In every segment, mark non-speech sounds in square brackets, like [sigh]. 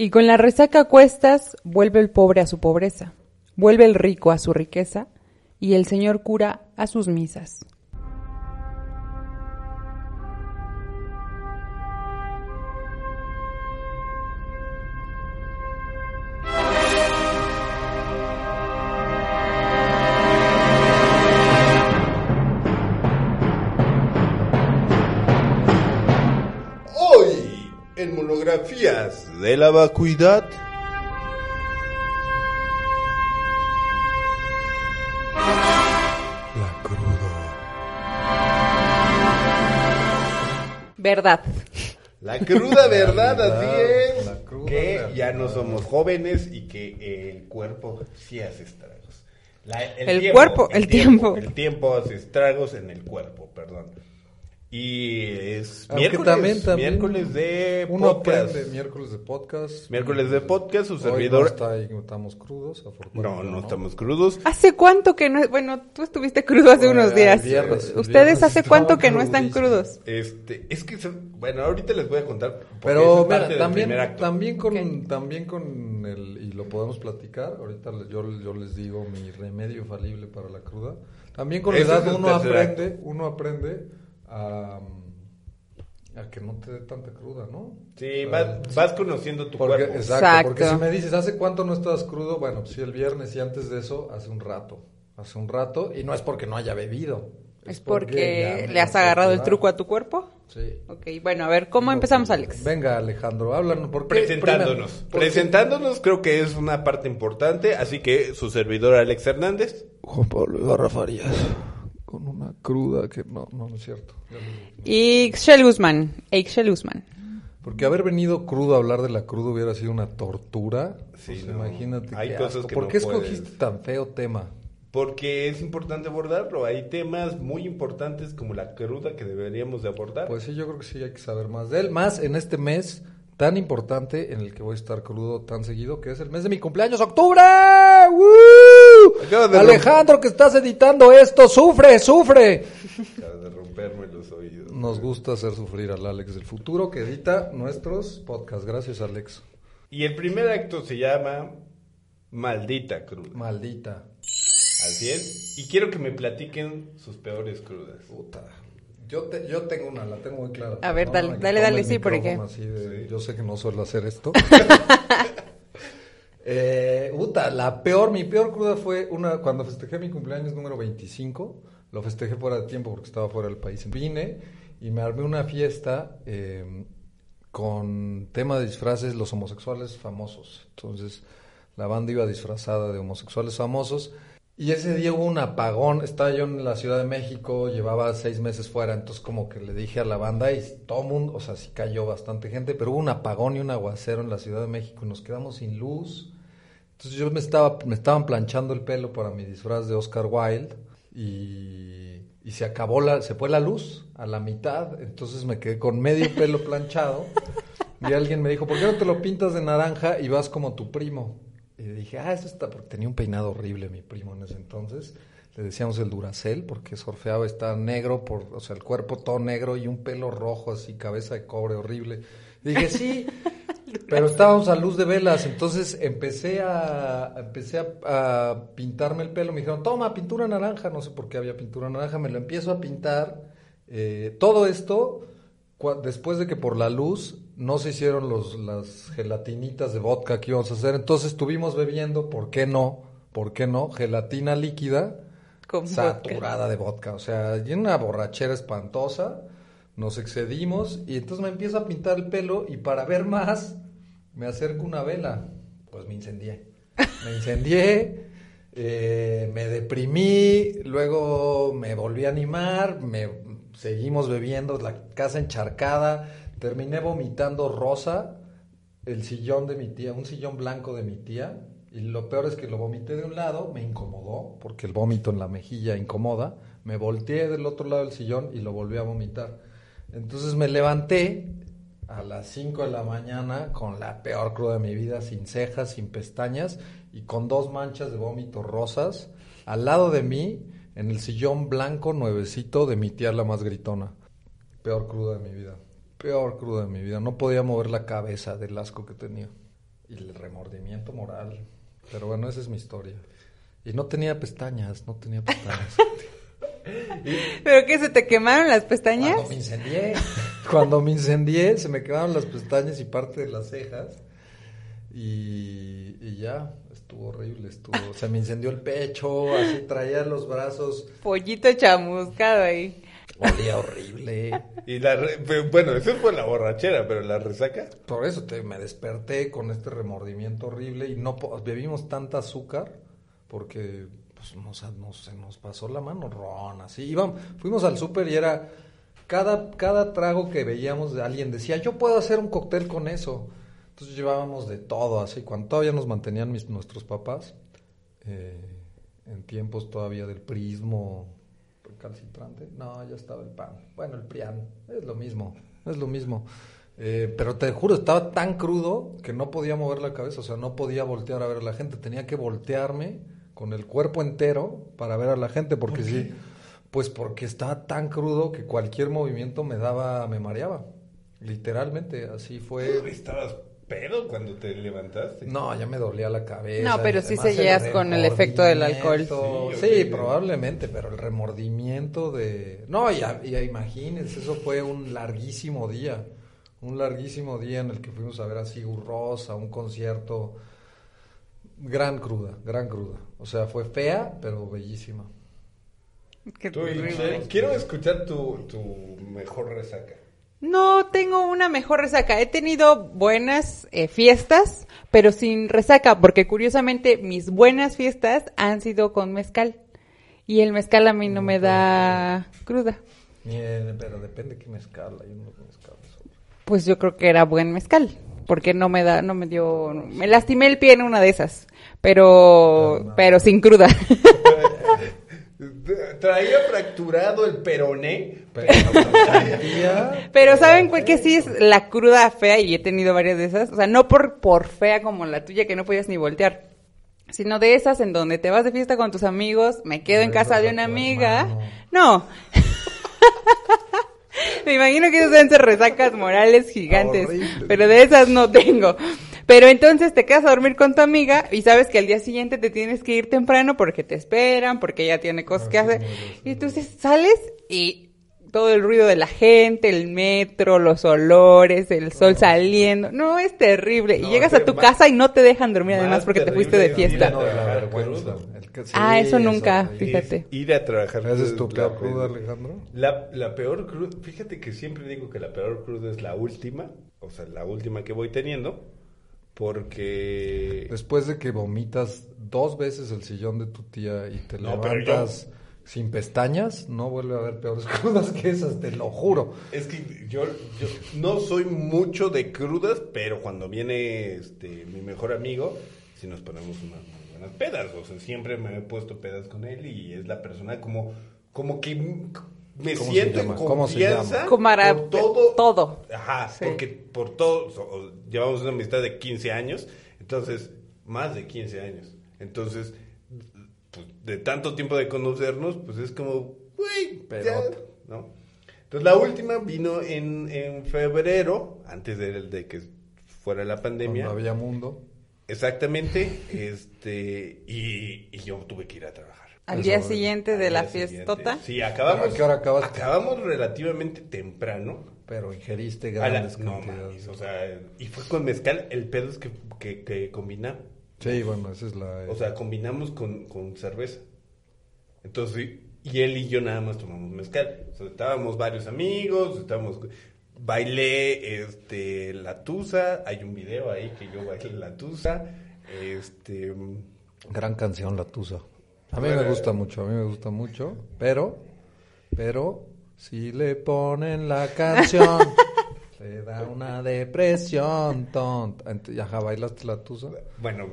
Y con la resaca a cuestas, vuelve el pobre a su pobreza, vuelve el rico a su riqueza y el señor cura a sus misas. De la vacuidad. La cruda. Verdad. La cruda verdad, así es. la cruda que verdad. ya no somos jóvenes y que el cuerpo sí hace estragos. La- El cuerpo, el tiempo. El tiempo hace estragos en el cuerpo, perdón. Y es Aunque miércoles, también, también miércoles de Uno podcast. aprende miércoles de podcast. Miércoles de podcast, su Hoy servidor. no está ahí, estamos crudos, No, afortunadamente. no estamos crudos. ¿Hace cuánto que no? Bueno, tú estuviste crudo hace Bueno, unos el días. viernes, el ¿Ustedes viernes hace cuánto que no están crudos? Este, es que, bueno, ahorita les voy a contar. Pero mira, también, también con, Ok. también con el, y lo podemos platicar, ahorita yo, yo les digo mi remedio falible para la cruda. También con la edad uno aprende, uno aprende a, a que no te dé tanta cruda, ¿no? Sí, O vas, sea, vas conociendo tu Porque, cuerpo. exacto, Exacto. porque si me dices, ¿hace cuánto no estás crudo? Bueno, pues sí, el viernes y antes de eso, hace un rato. Hace un rato, y no es porque no haya bebido. ¿Es porque le has agarrado el truco a tu cuerpo? Sí. Ok, bueno, a ver, ¿cómo empezamos, Alex? Venga, Alejandro, háblanos. ¿por qué? Presentándonos. Primero, ¿por qué? Presentándonos creo que es una parte importante, así que su servidor Alex Hernández. Juan Pablo Ibarra Farías, con una cruda que no, no, no es cierto. Y Shell Guzmán, Shell Guzmán. Porque haber venido crudo a hablar de la cruda hubiera sido una tortura. Sí, Pues no. imagínate. Hay qué cosas asco. que ¿Por no qué escogiste puedes. tan feo tema? Porque es importante abordarlo. Hay temas muy importantes como la cruda que deberíamos de abordar. Pues sí, yo creo que sí hay que saber más de él. Más en este mes tan importante en el que voy a estar crudo tan seguido, que es el mes de mi cumpleaños, octubre. ¡Woo! Acabas de Alejandro, que estás editando esto, sufre, sufre. Acaba de romperme los oídos. Nos gusta hacer sufrir al Alex del futuro que edita nuestros podcasts. Gracias, Alex. Y el primer acto se llama Maldita Cruda. Maldita. Así es. Y quiero que me platiquen sus peores crudas. Puta. Yo, te- yo tengo una, la tengo muy clara. A ver, No, dale, dale, dale, sí, porque- de- Yo sé que no suelo hacer esto. [laughs] eh, puta, la peor, mi peor cruda fue una cuando festejé mi cumpleaños número 25. Lo festejé fuera de tiempo porque estaba fuera del país. Vine y me armé una fiesta eh, con tema de disfraces los homosexuales famosos. Entonces, la banda iba disfrazada de homosexuales famosos. Y ese día hubo un apagón. Estaba yo en la Ciudad de México, llevaba seis meses fuera. Entonces, como que le dije a la banda y todo mundo, o sea, sí cayó bastante gente, pero hubo un apagón y un aguacero en la Ciudad de México y nos quedamos sin luz. Entonces, yo me estaba, me estaban planchando el pelo para mi disfraz de Oscar Wilde y, y se acabó la, se fue la luz a la mitad. Entonces, me quedé con medio [laughs] pelo planchado. Y alguien me dijo, ¿por qué no te lo pintas de naranja y vas como tu primo? Y dije, ah, eso está, porque tenía un peinado horrible mi primo en ese entonces. Le decíamos el Duracel porque surfeaba, está negro, por, o sea, el cuerpo todo negro y un pelo rojo así, cabeza de cobre horrible. Y dije, sí, pero estábamos a luz de velas, entonces empecé a, empecé a, a pintarme el pelo. Me dijeron, toma, pintura naranja, no sé por qué había pintura naranja, me lo empiezo a pintar. Eh, todo esto después de que por la luz no se hicieron los, las gelatinitas de vodka que íbamos a hacer, entonces estuvimos bebiendo, ¿por qué no? ¿Por qué no? Gelatina líquida Con saturada de vodka, o sea, y una borrachera espantosa, nos excedimos y entonces me empiezo a pintar el pelo y para ver más me acerco una vela, pues me incendié, me incendié, [laughs] eh, me deprimí, luego me volví a animar, me seguimos bebiendo, la casa encharcada, terminé vomitando rosa, el sillón de mi tía, un sillón blanco de mi tía, y lo peor es que lo vomité de un lado, me incomodó, porque el vómito en la mejilla incomoda, me volteé del otro lado del sillón y lo volví a vomitar. Entonces me levanté a las 5 de la mañana con la peor cruda de mi vida, sin cejas, sin pestañas y con dos manchas de vómito rosas al lado de mí en el sillón blanco nuevecito de mi tía la más gritona. Peor cruda de mi vida. Peor cruda de mi vida. No podía mover la cabeza del asco que tenía. y el remordimiento moral. Pero bueno, esa es mi historia. Y no tenía pestañas, no tenía pestañas. [laughs] [laughs] ¿Pero qué? ¿Se te quemaron las pestañas? Cuando me incendié. [laughs] Cuando me incendié, se me quemaron las pestañas y parte de las cejas. Y, y ya, estuvo horrible, estuvo. Se me incendió el pecho, así traía los brazos. Pollito chamuscado ahí. Olía horrible. Y la re- bueno, eso fue la borrachera, pero la resaca. Por eso te, me desperté con este remordimiento horrible y no po- bebimos tanta azúcar porque pues, nos, nos- nos pasó la mano ron, así. Fuimos al súper y era cada, cada trago que veíamos de alguien decía, yo puedo hacer un cóctel con eso. Entonces llevábamos de todo, así. Cuando todavía nos mantenían mis, nuestros papás, eh, en tiempos todavía del prismo recalcitrante, no, ya estaba el pan. Bueno, el prián, es lo mismo, es lo mismo. Eh, pero te juro, estaba tan crudo que no podía mover la cabeza, o sea, no podía voltear a ver a la gente, tenía que voltearme con el cuerpo entero para ver a la gente, porque sí, pues porque estaba tan crudo que cualquier movimiento me daba, me mareaba, literalmente, así fue. ¿Estabas pedo cuando te levantaste? No, ya me dolía la cabeza. No, pero sí seguías el con el efecto del alcohol. Sí, probablemente, pero el remordimiento de... No, ya, ya imagínense, eso fue un larguísimo día. Un larguísimo día en el que fuimos a ver a Sigur Rós, a un concierto. Gran cruda, gran cruda. O sea, fue fea, pero bellísima. Qué Tú, terrible. Michelle, quiero escuchar tu, tu mejor resaca. No tengo una mejor resaca. He tenido buenas eh, fiestas, pero sin resaca, porque curiosamente mis buenas fiestas han sido con mezcal. Y el mezcal a mí no me da cruda. Bien, pero depende qué mezcal. Hay unos mezcales. Pues yo creo que era buen mezcal, porque no me da, no me dio, me lastimé el pie en una de esas, pero, no. pero sin cruda. [laughs] Traía fracturado el peroné. Pero Pero ¿saben cuál que sí es la cruda fea? Y he tenido varias de esas. O sea, no por, por fea como la tuya que no podías ni voltear. Sino de esas en donde te vas de fiesta con tus amigos, me quedo en casa de una amiga. hermano. No. [laughs] Me imagino que esas deben ser resacas morales gigantes. Horrible. Pero de esas no tengo. Pero entonces te quedas a dormir con tu amiga y sabes que al día siguiente te tienes que ir temprano porque te esperan, porque ella tiene cosas Ah, que hacer. Y entonces sales y todo el ruido de la gente, el metro, los olores, el sol saliendo. No, es terrible. No, y llegas a tu más- casa y no te dejan dormir además más porque te fuiste de fiesta. No, la vergüenza. Ah, eso nunca, fíjate. Ir a trabajar. ¿Esa es tu la peor cruda, Alejandro? La, la peor cruda, fíjate que siempre digo que la peor cruda es la última, o sea, la última que voy teniendo, porque... Después de que vomitas dos veces el sillón de tu tía y te No, pero levantas sin pestañas, no vuelve a haber peores [laughs] crudas que esas, te lo juro. Es que yo, yo no soy mucho de crudas, pero cuando viene este mi mejor amigo, si nos ponemos unas pedas, o sea, siempre me he puesto pedas con él y es la persona como, como que me ¿Cómo se siento en llama? ¿Cómo se confianza llama? Como para- por todo. todo. Ajá, Sí. porque por todo, so- llevamos una amistad de 15 años, entonces, más de 15 años. Entonces, pues, de tanto tiempo de conocernos, pues es como, güey, ya", Pelota. ¿no? Entonces, la última vino en, en febrero, antes de, de que fuera la pandemia. Cuando había mundo. Exactamente, este, y, y yo tuve que ir a trabajar. Al Eso, día siguiente de la día siguiente. fiestota. Sí, acabamos. ¿A qué hora acabaste? Acabamos relativamente temprano. Pero ingeriste A la- grandes no cantidades. mames, o sea, y fue con mezcal. El pedo es que, que, que combinamos. sí, bueno, esa es la... O sea, combinamos con, con cerveza. Entonces, y él y yo nada más tomamos mezcal. O sea, estábamos varios amigos, estábamos... Bailé este, la tusa, hay un video ahí que yo bailé la tusa. Este, Gran canción, La Tusa. A mí me gusta mucho, a mí me gusta mucho, pero, pero, si le ponen la [laughs] canción, le da una depresión tonta. Ent- y Ajá, bailaste La Tusa. bueno,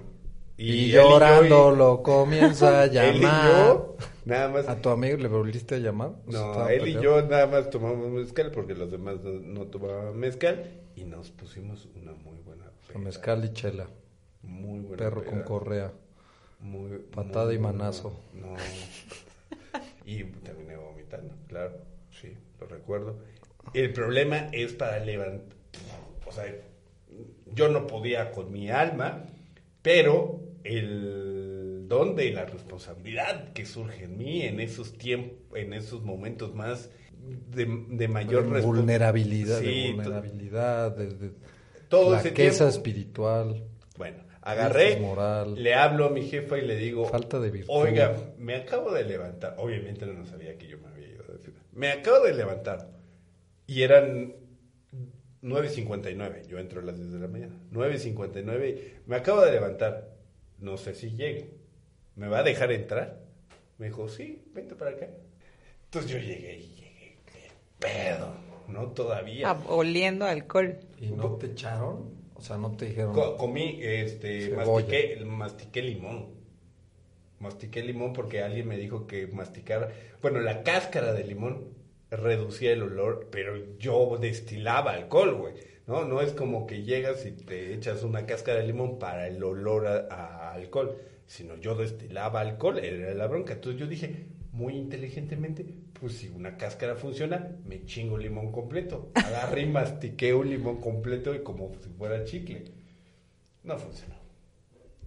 Y, llorando y- lo comienza a [laughs] Él y llamar. yo, nada más. ¿A tu amigo le volviste a llamar? ¿Se No, él y yo nada más tomamos mezcal porque los demás no, no tomaban mezcal y nos pusimos una muy buena peda. Mezcal y chela, Muy buena perro peda. con correa. Muy- Patada muy y manazo. No. y terminé vomitando, claro. Sí, lo recuerdo. El problema es para levantar. O sea, yo no podía con mi alma, pero el don de la responsabilidad que surge en mí en esos tiempos, en esos momentos más de, de mayor De vulnerabilidad, Sí, de vulnerabilidad, de, de Todo ese flaqueza tiempo. espiritual. Bueno, agarré, moral. le hablo a mi jefa y le digo, Falta de virtud. oiga, me acabo de levantar, obviamente no sabía que yo me había ido a decir, me acabo de levantar y eran 9.59, yo entro a las 10 de la mañana, 9.59, me acabo de levantar, no sé si llego, ¿me va a dejar entrar? Me dijo, sí, vente para acá. Entonces yo llegué y llegué, qué pedo, no todavía. Ah, oliendo alcohol. ¿Y no te echaron? O sea, no te dijeron... Co- comí, este, mastiqué, mastiqué limón. Mastiqué limón porque alguien me dijo que masticar, bueno, la cáscara de limón reducía el olor, pero yo destilaba alcohol, güey. No, no es como que llegas y te echas una cáscara de limón para el olor a, a alcohol, sino yo destilaba alcohol, era la bronca. Entonces yo dije, muy inteligentemente, pues si una cáscara funciona, me chingo limón completo. Agarré [laughs] y mastiqué un limón completo y como si fuera chicle. No funcionó.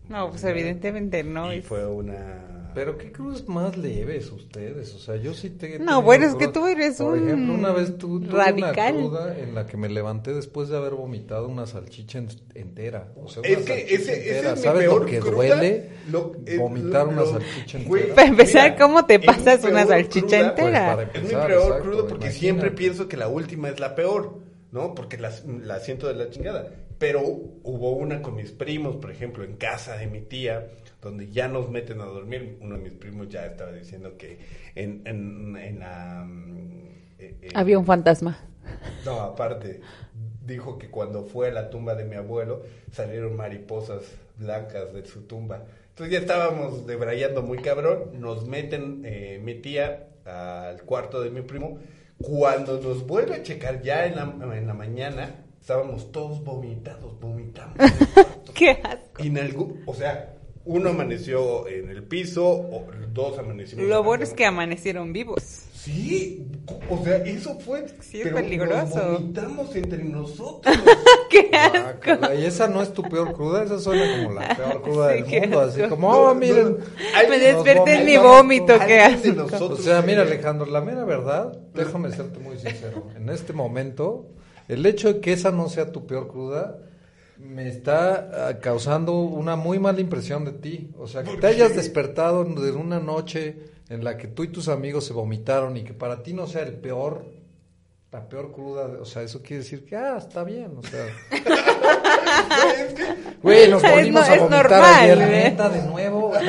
No, pues evidentemente no. Y fue una... Pero qué cruces más leves ustedes, o sea, yo sí te... No, bueno, es que tú eres Por un ejemplo, una vez tú tuve radical. una cruda en la que me levanté después de haber vomitado una salchicha en- entera. O sea, una Es que ese, es mi ¿Sabes peor lo que cruda? duele Lo- eh, vomitar lo- una lo- salchicha güey, entera? Para empezar, mira, ¿cómo te pasas una peor salchicha cruda, entera? Pues, Es mi peor exacto, crudo porque imagínate. siempre pienso que la última es la peor, ¿no? Porque la, la siento de la chingada. Pero hubo una con mis primos, por ejemplo, en casa de mi tía, donde ya nos meten a dormir. Uno de mis primos ya estaba diciendo que en, en, en la... mm, eh, eh, Había un fantasma. No, aparte, dijo que cuando fue a la tumba de mi abuelo salieron mariposas blancas de su tumba. Entonces ya estábamos debrayando muy cabrón, nos meten eh, mi tía al cuarto de mi primo. Cuando nos vuelve a checar ya en la, en la mañana, estábamos todos vomitados, vomitamos. [laughs] Qué asco. Y en algún- o sea, uno amaneció en el piso, o dos amanecimos. en Lo bueno es que amanecieron vivos. Sí, o sea, eso fue. Sí, es pero peligroso. Nos vomitamos entre nosotros. [laughs] Qué Guácala, Y esa no es tu peor cruda, esa suena como la peor [laughs] cruda Sí, del qué mundo. Así asco. como, oh, miren. Ay, Me desperté en mi vómito, qué asco. O sea, mira, Alejandro, la mera verdad, déjame serte muy sincero. En este momento, el hecho de que esa no sea tu peor cruda me está ah, causando una muy mala impresión de ti. O sea, que ¿Por te hayas despertado en una noche en la que tú y tus amigos se vomitaron y que para ti no sea el peor, la peor cruda, o sea, eso quiere decir que, ah, está bien, o sea. [laughs] Güey, nos [laughs] Es volvimos no- a es vomitar normal, ayer, ¿eh? de nuevo. [laughs]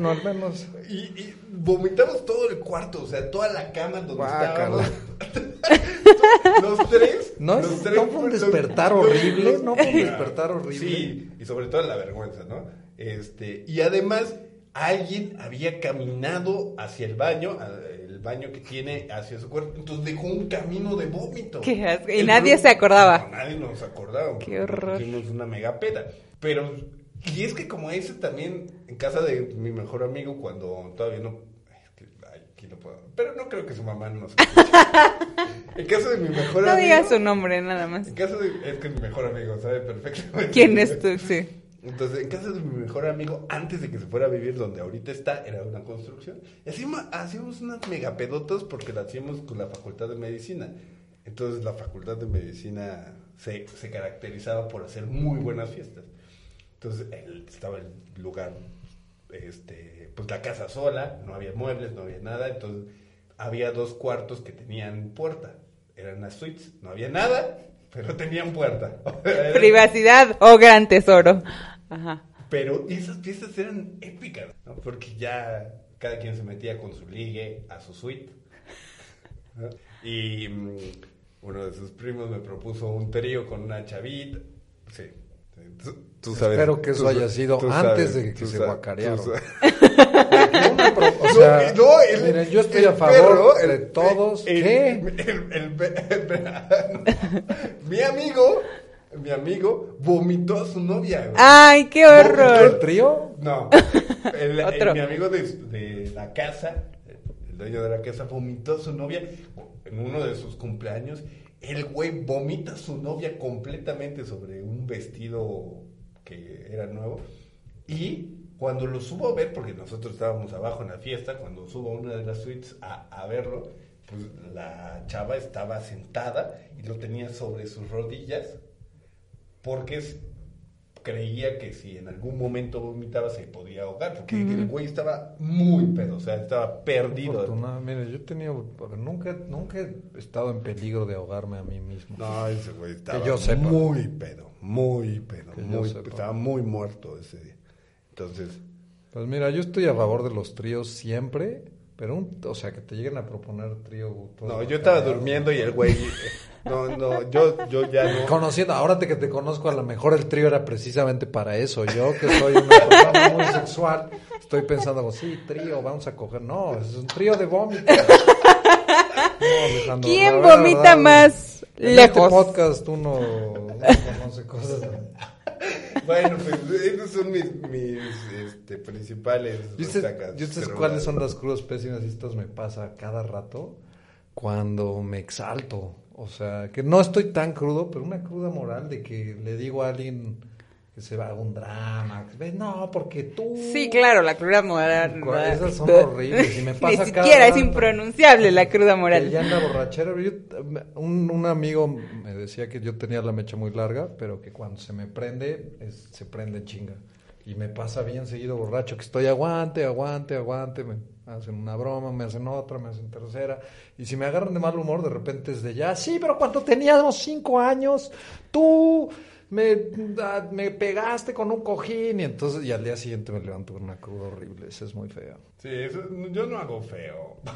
bueno, al menos. Y, y vomitamos todo el cuarto, o sea, toda la cama donde Guácala. estábamos. [laughs] los tres. ¿No, los es- tres no fue un despertar los- horrible? los- ¿No fue un despertar horrible? Sí, y sobre todo la vergüenza, ¿no? Este, y además, alguien había caminado hacia el baño, a- el baño que tiene hacia su cuerpo, entonces dejó un camino de vómito. Qué asco, y El nadie grupo- se acordaba. No, nadie nos acordaba. Qué nos horror. pusimos una mega peda. Pero, y es que como ese también, en casa de mi mejor amigo, cuando todavía no... es que, ay, aquí no puedo- pero no creo que su mamá nos en casa de mi mejor No amigo... digas su nombre nada más. En casa de... Es que es mi mejor amigo, sabe perfectamente. ¿Quién es tú? Sí. Entonces, en casa de mi mejor amigo, antes de que se fuera a vivir donde ahorita está, era una construcción. Y hacíamos, hacíamos unas megapedotas porque la hacíamos con la facultad de medicina. Entonces, la facultad de medicina se, se caracterizaba por hacer muy buenas fiestas. Entonces, él, estaba el lugar, este, pues la casa sola, no había muebles, no había nada. Entonces, había dos cuartos que tenían puerta. Eran las suites. No había nada, pero tenían puerta. [laughs] Era- Privacidad o gran tesoro. Ajá. pero esas fiestas eran épicas, ¿no? Porque ya cada quien se metía con su ligue a su suite. ¿no? Y mm, uno de sus primos me propuso un trío con una chavita. Sí. Tú, sabes. Espero que eso tú haya sido antes sabes, de que se guacarearon. [laughs] o sea, No, no, el- miren, yo estoy a favor perro, de el- todos. el- ¿Qué? el- el- el- [laughs] mi amigo, mi amigo vomitó a su novia. güey. Ay, qué ¿El horror. trío? No, el, el- Otro. mi amigo de, de la casa, el dueño de la casa, vomitó a su novia en uno de sus cumpleaños El güey vomita a su novia completamente sobre un vestido que era nuevo. Y cuando lo subo a ver, porque nosotros estábamos abajo en la fiesta, cuando subo a una de las suites a, a verlo, pues la chava estaba sentada y lo tenía sobre sus rodillas porque es- creía que si en algún momento vomitaba se podía ahogar, porque el güey estaba muy pedo, o sea, estaba perdido. Mire, yo tenido, nunca, nunca he estado en peligro de ahogarme a mí mismo. No, ese güey estaba yo sepa. muy pedo, muy pedo, muy, estaba muy muerto ese día. Entonces, Pues mira, yo estoy a favor de los tríos siempre, pero un, o sea, que te lleguen a proponer trío. todo no, yo estaba durmiendo y el güey, [laughs] no, no, yo, yo ya no. Conociendo, ahora que te conozco, a lo mejor el trío era precisamente para eso. Yo, que soy una persona muy sexual, estoy pensando, sí, trío, vamos a coger. No, es un trío de vómito. No, ¿Quién verdad, vomita más en lejos? este podcast uno, uno conoce cosas. Bueno, pues esos son mis, mis este, principales ¿Y ustedes cuáles son las crudas pésimas? Y esto me pasa cada rato cuando me exalto. O sea, que no estoy tan crudo, pero una cruda moral de que le digo a alguien que se va a un drama. que ve, No, porque tú... Sí, claro, la cruda moral. Esas son [laughs] horribles, y me pasa Ni siquiera es impronunciable la cruda moral. ya anda borrachera. Yo- un, un amigo me decía que yo tenía la mecha muy larga, pero que cuando se me prende, es- se prende en chinga. Y me pasa bien seguido borracho, que estoy aguante, aguante, aguante. Me hacen una broma, me hacen otra, me hacen tercera. Y si me agarran de mal humor, de repente es de ya, sí, pero cuando teníamos cinco años, tú me, ah, me pegaste con un cojín. Y entonces, y al día siguiente me levanto con una cruda horrible. Eso es muy feo. Sí, eso- yo no hago feo. [laughs]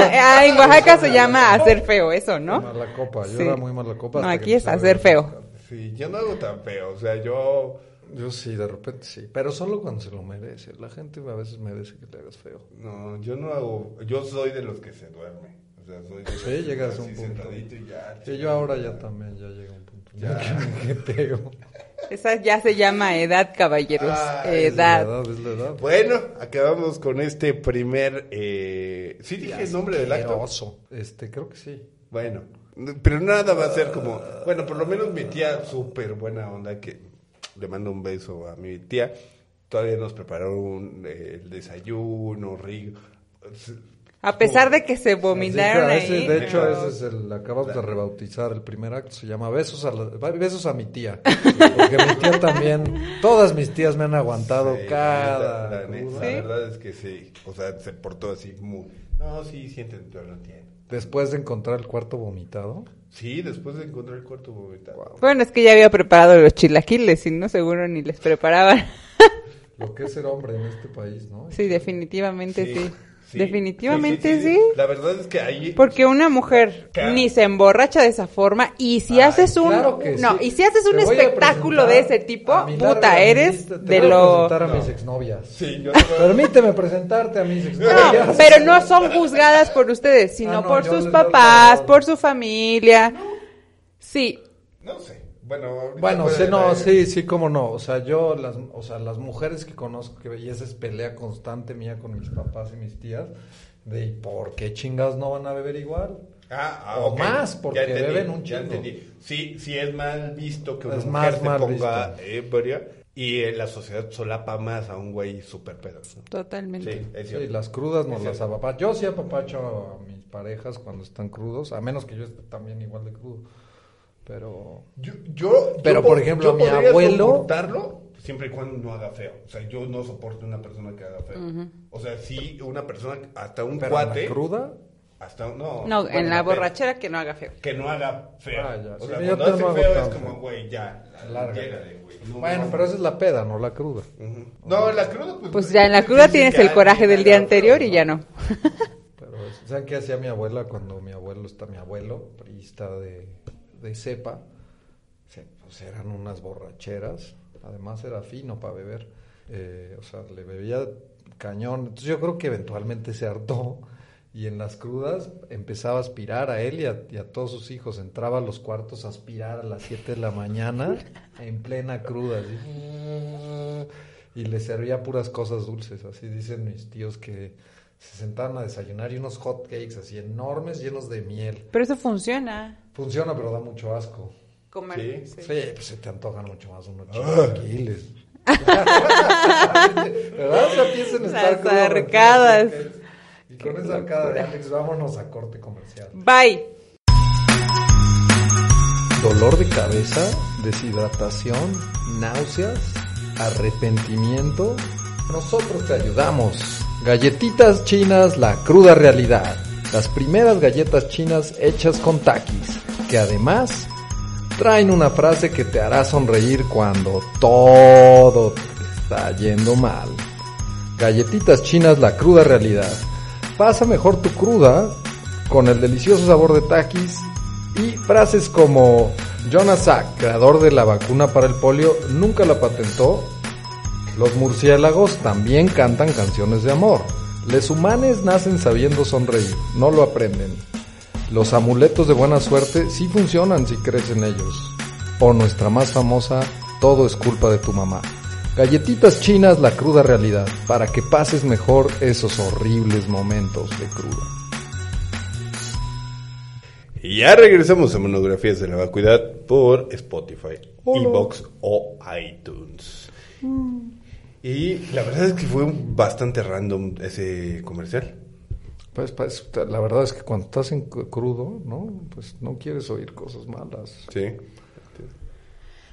Ah, [laughs] en Oaxaca se llama hacer feo eso, ¿no? Mala copa, yo Sí. era muy mala copa. No, aquí es hacer feo. Sí, yo no hago tan feo, o sea, yo... Yo sí, de repente sí, pero solo cuando se lo merece. La gente a veces merece que le hagas feo. No, yo no hago... Yo soy de los que se duerme. O sea, soy de los Sí, que llegas a un punto. sentadito y ya. Sí, yo ahora ya también, ya llega un punto. Ya. Que pego. Esa ya se llama edad, caballeros. Ah, Es la edad. edad, es la edad. Bueno, acabamos con este primer... Eh... ¿Sí dije el nombre del acto? Asqueroso. Este, creo que sí. Bueno, pero nada va a ser como... Bueno, por lo menos mi tía, súper buena onda, que le mando un beso a mi tía. Todavía nos preparó un, eh, el desayuno, rico. A pesar de que se vomitaron ahí. de hecho, pero- ese es el, acabamos de rebautizar el primer acto, se llama Besos a, la- besos a mi tía. Porque mi tía también, todas mis tías me han aguantado Sí, cada... la, cruda. la verdad es que sí. O sea, se portó así muy... No, sí, sienten, yo lo entiendo. Después de encontrar el cuarto vomitado. Sí, después de encontrar el cuarto vomitado. Bueno, es que ya había preparado los chilaquiles, si no, seguro ni les preparaban. Lo que es ser hombre en este país, ¿no? Sí, definitivamente sí. sí. Definitivamente sí. La verdad es que ahí... Porque una mujer Claro. ni se emborracha de esa forma y si Ay, haces un claro que no sí. y si haces un a espectáculo de ese tipo, a puta, eres te de voy a lo presentar a No. mis exnovias. Sí, yo a- Permíteme presentarte a mis no, exnovias. pero no son juzgadas por ustedes, sino Ah, no, por sus papás, por su familia. Sí, No sé. Bueno, Bueno, sí, no, sí, sí, cómo no. O sea, yo, las, o sea, las mujeres que conozco, que y esa es pelea constante mía con mis papás y mis tías, de ¿y ¿por qué chingados no van a beber igual? Ah, ah, O más, porque Ya entendí, beben un chingo. Sí, sí es mal visto que una Es mujer más se mal ponga ebria y eh, la sociedad solapa más a un güey súper pedo. totalmente. Sí, es Sí, cierto. las crudas no las apapacho. Yo sí apapacho a mis parejas cuando están crudos, a menos que yo esté también igual de crudo. Pero... Yo, yo, Pero, yo por po- ejemplo, yo mi abuelo- soportarlo siempre y cuando no haga feo. O sea, yo no soporto una persona que haga feo. O sea, sí, una persona, hasta un Pero cuate. la cruda... Hasta un- no. No, bueno, en la borrachera que no haga feo. Que no haga feo. Ah, ya. O Sí, sea, cuando hace feo es como, feo. güey, ya. Larga. llégale, güey. No, Bueno, no, pero esa es la peda, no la cruda. Ujú. No, la cruda, pues. Pues ya en la cruda difícil tienes el coraje del día feo, anterior y ya no. Pero, ¿saben qué hacía mi abuela cuando mi abuelo está mi abuelo, priista de, de cepa? Pues eran unas borracheras, además era fino para beber, eh, o sea, le bebía cañón, entonces yo creo que eventualmente se hartó y en las crudas empezaba a aspirar a él y a, todos sus hijos, entraba a los cuartos a aspirar a las 7 de la mañana en plena cruda, y le servía puras cosas dulces, así dicen mis tíos que se sentaban a desayunar y unos hot cakes así enormes llenos de miel. Pero eso funciona. Funciona, pero da mucho asco. Comer. Sí. Sí, pues se te antojan mucho más unos chilaquiles. [laughs] ¿Verdad? Piensen en estar Las arcadas. Y con esa arcada de Alex, vámonos a corte comercial. Bye. Dolor de cabeza, deshidratación, náuseas, arrepentimiento. Nosotros te ayudamos. Galletitas chinas, la cruda realidad. Las primeras galletas chinas hechas con takis, que además traen una frase que te hará sonreír cuando todo te está yendo mal. Galletitas chinas, la cruda realidad. Pasa mejor tu cruda con el delicioso sabor de takis y frases como Jonas Salk, creador de la vacuna para el polio, nunca la patentó. Los murciélagos también cantan canciones de amor. Les humanes nacen sabiendo sonreír, no lo aprenden. Los amuletos de buena suerte sí funcionan si crees en ellos. O nuestra más famosa, todo es culpa de tu mamá. Galletitas chinas, la cruda realidad, para que pases mejor esos horribles momentos de cruda. Y ya regresamos a Monografías de la Vacuidad por Spotify, Evox o iTunes. Y la verdad es que fue bastante random ese comercial. Pues, pues, la verdad es que cuando estás en cru- crudo, ¿no? Pues no quieres oír cosas malas. Sí.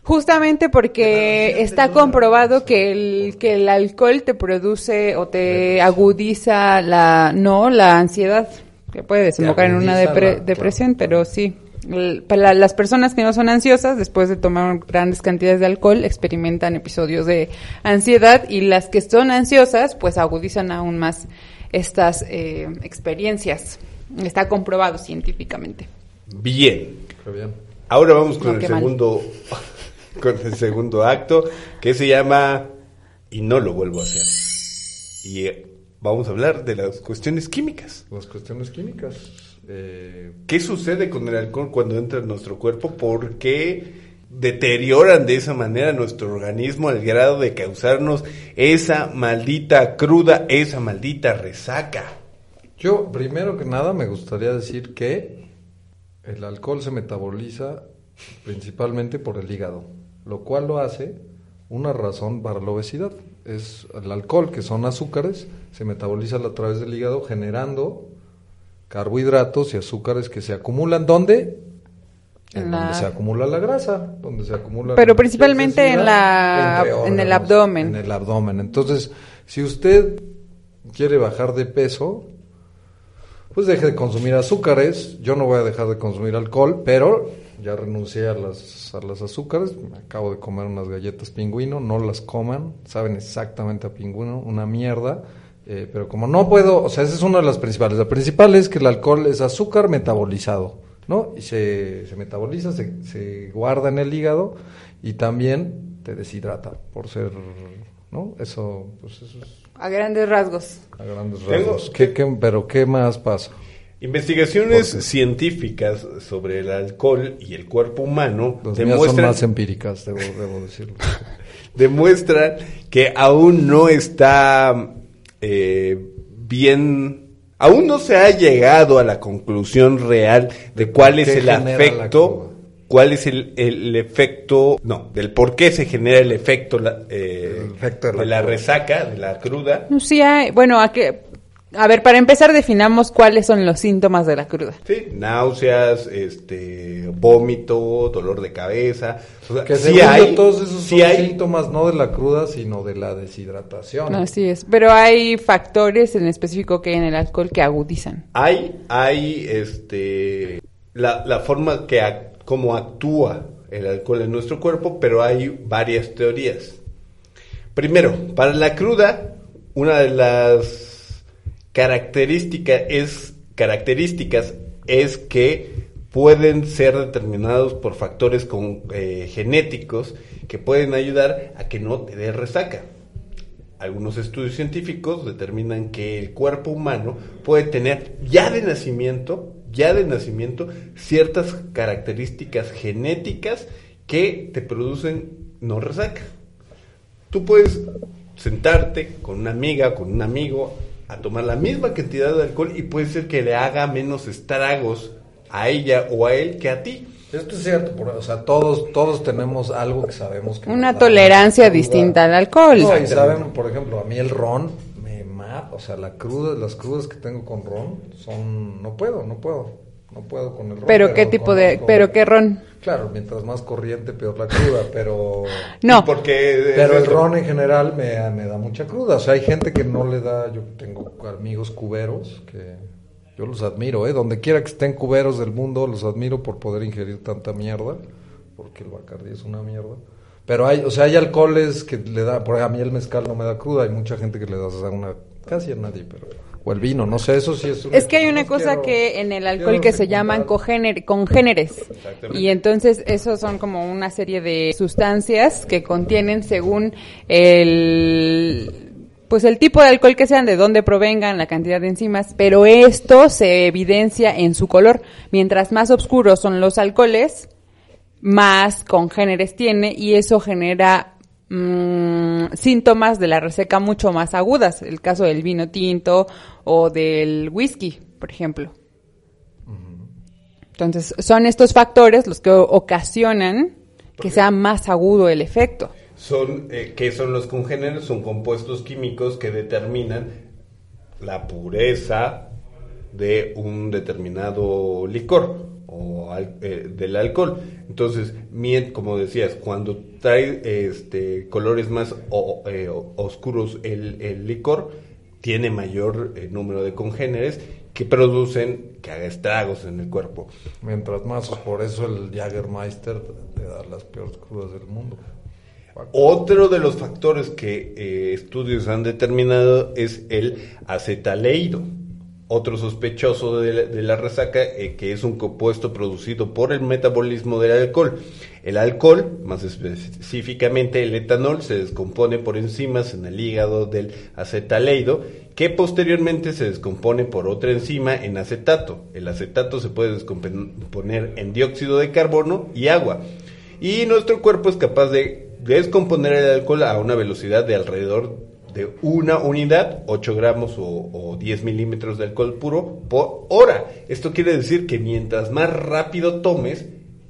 Justamente porque está comprobado que el, que el alcohol te produce o te agudiza la, no, la ansiedad, que puede desembocar en una depre- depresión, pero sí. Para las personas que no son ansiosas, después de tomar grandes cantidades de alcohol, experimentan episodios de ansiedad y las que son ansiosas, pues agudizan aún más estas eh, experiencias. Está comprobado científicamente. Bien. Ahora vamos con No, el segundo [laughs] con el segundo acto que se llama y no lo vuelvo a hacer. Y eh, vamos a hablar de las cuestiones químicas. Las cuestiones químicas. Eh, ¿Qué sucede con el alcohol cuando entra en nuestro cuerpo? ¿Por qué deterioran de esa manera nuestro organismo al grado de causarnos esa maldita cruda, esa maldita resaca? Yo, primero que nada, me gustaría decir que el alcohol se metaboliza principalmente por el hígado, lo cual lo hace una razón para la obesidad. Es el alcohol, que son azúcares, se metaboliza a través del hígado generando carbohidratos y azúcares que se acumulan ¿dónde? En la- donde se acumula la grasa, donde se acumula Pero principalmente en la- en el abdomen. En el abdomen. Entonces, si usted quiere bajar de peso, pues deje de consumir azúcares. Yo no voy a dejar de consumir alcohol, pero ya renuncié a las, a las azúcares. Me acabo de comer unas galletas pingüino, no las coman, saben exactamente a pingüino, una mierda. Eh, pero como no puedo, o sea, esa es una de las principales. La principal es que el alcohol es azúcar metabolizado, ¿no? Y se, se metaboliza, se, se guarda en el hígado y también te deshidrata por ser, ¿no? Eso, pues eso es A grandes rasgos. a grandes rasgos. ¿Qué, qué- pero ¿qué más pasa? Investigaciones científicas sobre el alcohol y el cuerpo humano Las mías son demuestran, más empíricas, debo, debo decirlo. [laughs] demuestran que aún no está eh, bien, aún no se ha llegado a la conclusión real de cuál es el cruda. cuál es el, el efecto, no, del por qué se genera el efecto, la- eh, El efecto de de la resaca, de la cruda. No, Sí, hay- bueno, a, que, a ver, para empezar definamos cuáles son los síntomas de la cruda. Sí, náuseas, este, vómito, dolor de cabeza. O sea, Que sí hay, yo, todos esos sí son hay, síntomas no de la cruda, sino de la deshidratación. Así es. Pero hay factores en específico que hay en el alcohol que agudizan. hay, hay, este, la, la forma que, ac- como actúa el alcohol en nuestro cuerpo, pero hay varias teorías. Primero, para la cruda, una de las características es, características es que pueden ser determinados por factores eh, genéticos que pueden ayudar a que no te dé resaca. Algunos estudios científicos determinan que el cuerpo humano puede tener ya de nacimiento, ya de nacimiento, ciertas características genéticas que te producen no resaca. Tú puedes sentarte con una amiga, con un amigo, a tomar la misma cantidad de alcohol y puede ser que le haga menos estragos a ella o a él que a ti. Esto es cierto, o sea, todos, todos tenemos algo que sabemos que Una tolerancia distinta al alcohol. No, y sabemos, por ejemplo, a mí el ron me mata, o sea, la cruda, las crudas que tengo con ron son, no puedo, no puedo, no puedo con el ron. Pero qué tipo de, pero qué ron. Claro, mientras más corriente, peor la cruda, pero... [laughs] No. Porque Pero el ron en general me, me da mucha cruda. O sea, hay gente que no le da. Yo tengo amigos cuberos que yo los admiro, ¿eh? Donde quiera que estén cuberos del mundo, los admiro por poder ingerir tanta mierda. Porque el Bacardi es una mierda. Pero hay, o sea, hay alcoholes que le da. Por ejemplo, a mí el mezcal no me da cruda. Hay mucha gente que le da o sea, una. Casi a nadie, pero. O el vino, no sé, eso sí es. Es que hay una cosa quiero- que en el alcohol que se llaman congéneres. Exactamente. Y entonces esos son como una serie de sustancias que contienen según el pues el tipo de alcohol que sean, de dónde provengan, la cantidad de enzimas, pero esto se evidencia en su color. Mientras más oscuros son los alcoholes, más congéneres tiene y eso genera mm, síntomas de la reseca mucho más agudas. El caso del vino tinto o del whisky, por ejemplo. Entonces, son estos factores los que ocasionan que sea más agudo el efecto. son eh, ¿qué son los congéneres? Son compuestos químicos que determinan la pureza de un determinado licor o al- eh, del alcohol. Entonces, como decías, cuando trae este colores más o- eh, oscuros el, el licor, tiene mayor eh, número de congéneres que producen que haga estragos en el cuerpo. Mientras más, por eso el Jagermeister te da las peores crudas del mundo. Otro de los factores que eh, estudios han determinado es el acetaleido, otro sospechoso de la, resaca, eh, que es un compuesto producido por el metabolismo del alcohol. El alcohol, más específicamente el etanol, se descompone por enzimas en el hígado del acetaleido, que posteriormente se descompone por otra enzima en acetato. El acetato se puede descomponer en dióxido de carbono y agua. Y nuestro cuerpo es capaz de descomponer el alcohol a una velocidad de alrededor de una unidad, 8 gramos o, o 10 milímetros de alcohol puro por hora. Esto quiere decir que mientras más rápido tomes,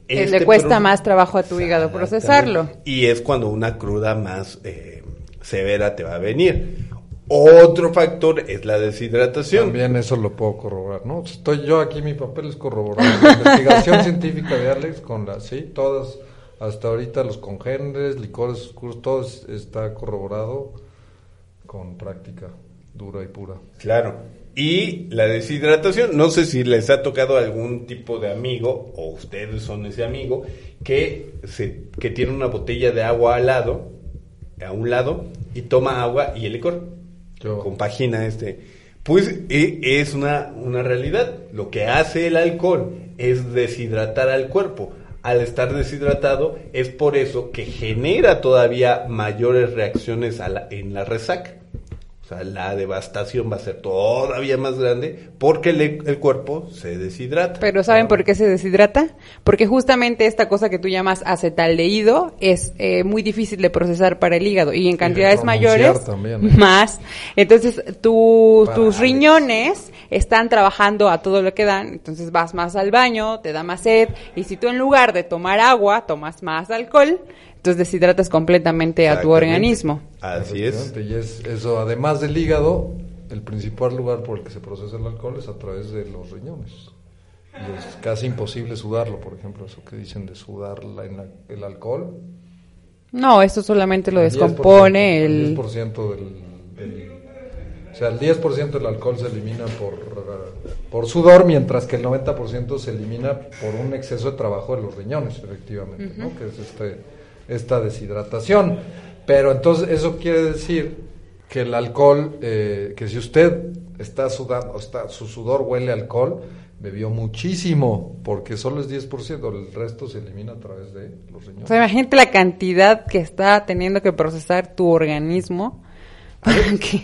este le cuesta más trabajo a tu hígado procesarlo. Y es cuando una cruda más eh, severa te va a venir. Otro factor es la deshidratación. También eso lo puedo corroborar, ¿no? Estoy yo aquí, mi papel es corroborar la investigación [laughs] científica de Alex con la, sí, todas, hasta ahorita los congéneres, licores oscuros, todo es- está corroborado con práctica dura y pura. Claro. Y la deshidratación, no sé si les ha tocado algún tipo de amigo, o ustedes son ese amigo, que, se, que tiene una botella de agua al lado, a un lado, y toma agua y el licor. Yo. Compagina este. Pues e- es una, una realidad. Lo que hace el alcohol es deshidratar al cuerpo. Al estar deshidratado es por eso que genera todavía mayores reacciones a la- en la resaca. Sea, la devastación va a ser todavía más grande porque el, el cuerpo se deshidrata. Pero ¿saben por qué se deshidrata? Porque justamente esta cosa que tú llamas acetaldehído es eh, muy difícil de procesar para el hígado y en cantidades mayores también, ¿eh? [laughs] más. Entonces tu- tus riñones están trabajando a todo lo que dan, entonces vas más al baño, te da más sed y si tú en lugar de tomar agua tomas más alcohol, entonces deshidratas completamente a tu organismo. Así es. Efectivamente, Y es eso, además del hígado, el principal lugar por el que se procesa el alcohol es a través de los riñones. Y es casi imposible sudarlo, por ejemplo, eso que dicen de sudar la- en la- el alcohol. No, esto solamente lo El 10%, descompone el... 10% del, del- O sea, el 10% del alcohol se elimina por, por sudor, mientras que el 90% se elimina por un exceso de trabajo de los riñones, efectivamente, ¿no? Que es este, esta deshidratación. Pero entonces eso quiere decir que el alcohol, eh, que si usted está sudando, está, su sudor huele a alcohol, bebió muchísimo, porque solo es 10%, el resto se elimina a través de los O riñones. sea, imagínate la cantidad que está teniendo que procesar tu organismo para que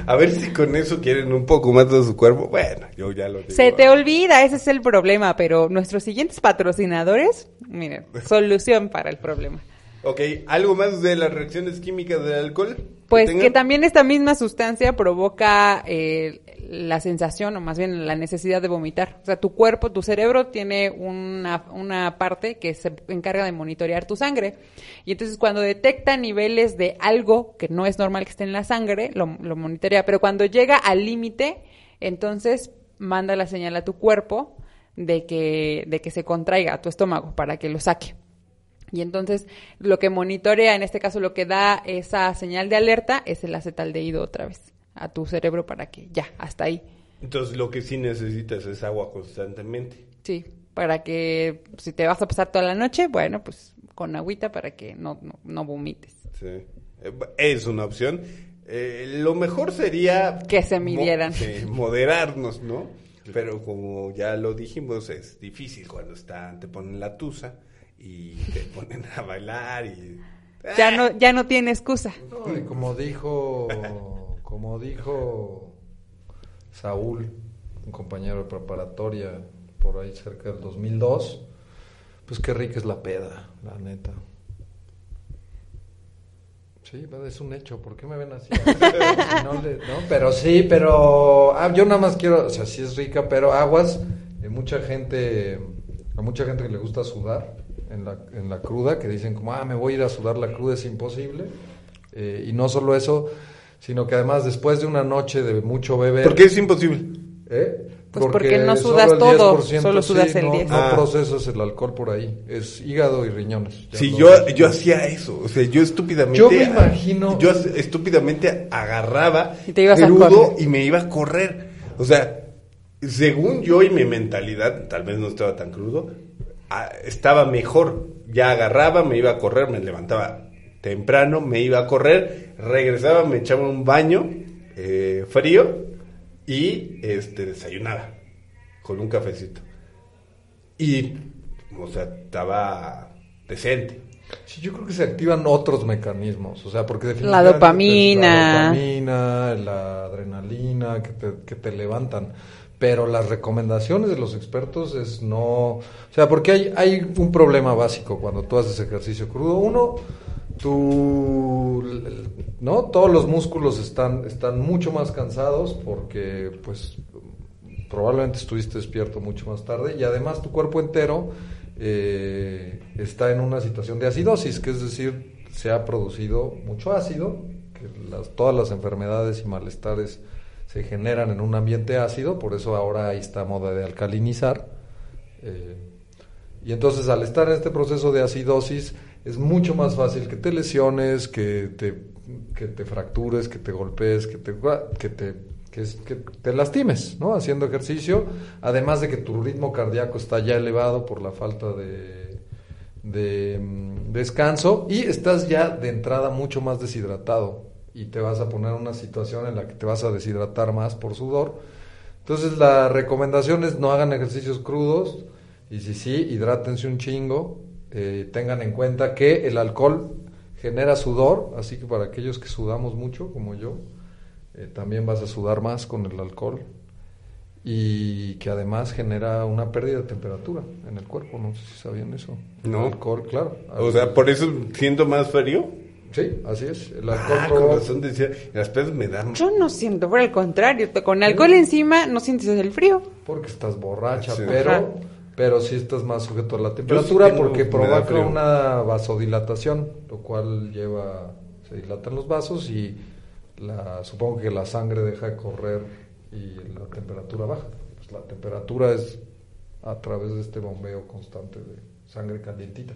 [laughs] A ver si con eso quieren un poco más de su cuerpo. Bueno, yo ya lo digo. se te olvida, ese es el problema, pero nuestros siguientes patrocinadores, miren, [laughs] solución para el problema. Ok, ¿algo más de las reacciones químicas del alcohol? Pues que también esta misma sustancia provoca eh, la sensación, o más bien la necesidad de vomitar. O sea, tu cuerpo, tu cerebro tiene una, una parte que se encarga de monitorear tu sangre. Y entonces cuando detecta niveles de algo que no es normal que esté en la sangre, lo, lo monitorea. Pero cuando llega al límite, entonces manda la señal a tu cuerpo de que, de que se contraiga a tu estómago para que lo saque. Y entonces lo que monitorea, en este caso lo que da esa señal de alerta es el acetaldehído otra vez a tu cerebro para que ya, hasta ahí. Entonces lo que sí necesitas es agua constantemente. Sí, para que si te vas a pasar toda la noche, bueno, pues con agüita para que no, no, no vomites. Sí. Eh, Es una opción. Eh, lo mejor sería... Que se midieran. mo- sí, moderarnos, ¿no? Pero como ya lo dijimos, es difícil cuando están, te ponen la tusa y te [laughs] ponen a bailar y... Ya no, ya no tiene excusa. No, y como dijo, como dijo Saúl, un compañero de preparatoria por ahí cerca del 2002, pues qué rica es la peda, la neta. Sí, es un hecho. ¿Por qué me ven así? [laughs] No le- no, pero sí, pero ah, yo nada más quiero, o sea, sí es rica, pero aguas. eh, mucha gente, a mucha gente que le gusta sudar en la, en la cruda, que dicen como, ah, me voy a ir a sudar la cruda, es imposible. Eh, y no solo eso, sino que además después de una noche de mucho beber... ¿Por qué es imposible? ¿Eh? Pues porque no sudas todo, 10% solo sudas sí, el no, 10. No Ah. procesas el alcohol por ahí, es hígado y riñones. Sí, yo, yo hacía eso, o sea, yo estúpidamente... Yo me imagino- Yo estúpidamente agarraba Y te ibas a crudo y me iba a correr. O sea, según yo y mi mentalidad, tal vez no estaba tan crudo, estaba mejor. Ya agarraba, me iba a correr, me levantaba temprano, me iba a correr, regresaba, me echaba un baño eh, frío y este desayunaba con un cafecito. Y, o sea, estaba decente. Sí, yo creo que se activan otros mecanismos, o sea, porque La definitivamente, pues, dopamina. la dopamina, la adrenalina que te, que te levantan. Pero las recomendaciones de los expertos es no, o sea, porque hay, hay un problema básico cuando tú haces ejercicio crudo. Uno, tu, no, todos los músculos están, están mucho más cansados porque, pues, probablemente estuviste despierto mucho más tarde y además tu cuerpo entero eh, está en una situación de acidosis, que es decir, se ha producido mucho ácido, que las, todas las enfermedades y malestares se generan en un ambiente ácido, por eso ahora hay esta moda de alcalinizar. eh, y entonces al estar en este proceso de acidosis es mucho más fácil que te lesiones, que te, que te fractures, que te golpees, que te, que te, que, te lastimes, ¿no? Haciendo ejercicio, además de que tu ritmo cardíaco está ya elevado por la falta de, de mm, descanso y estás ya de entrada mucho más deshidratado y te vas a poner en una situación en la que te vas a deshidratar más por sudor. Entonces la recomendación es no hagan ejercicios crudos y si sí, hidrátense un chingo, eh, tengan en cuenta que el alcohol genera sudor, así que para aquellos que sudamos mucho, como yo, eh, también vas a sudar más con el alcohol y que además genera una pérdida de temperatura en el cuerpo, no sé si sabían eso. No. El alcohol, claro. O sea, por eso siento más frío. Sí, así es. El alcohol Ah, con razón decía, las pedas me dan... Yo no siento, por el contrario, con alcohol encima no sientes el frío. Porque estás borracha, Sí. pero, Ajá. pero sí estás más sujeto a la temperatura porque provoca una vasodilatación, lo cual lleva, se dilatan los vasos y la, supongo que la sangre deja de correr y la temperatura baja. Pues la temperatura es a través de este bombeo constante de sangre calientita.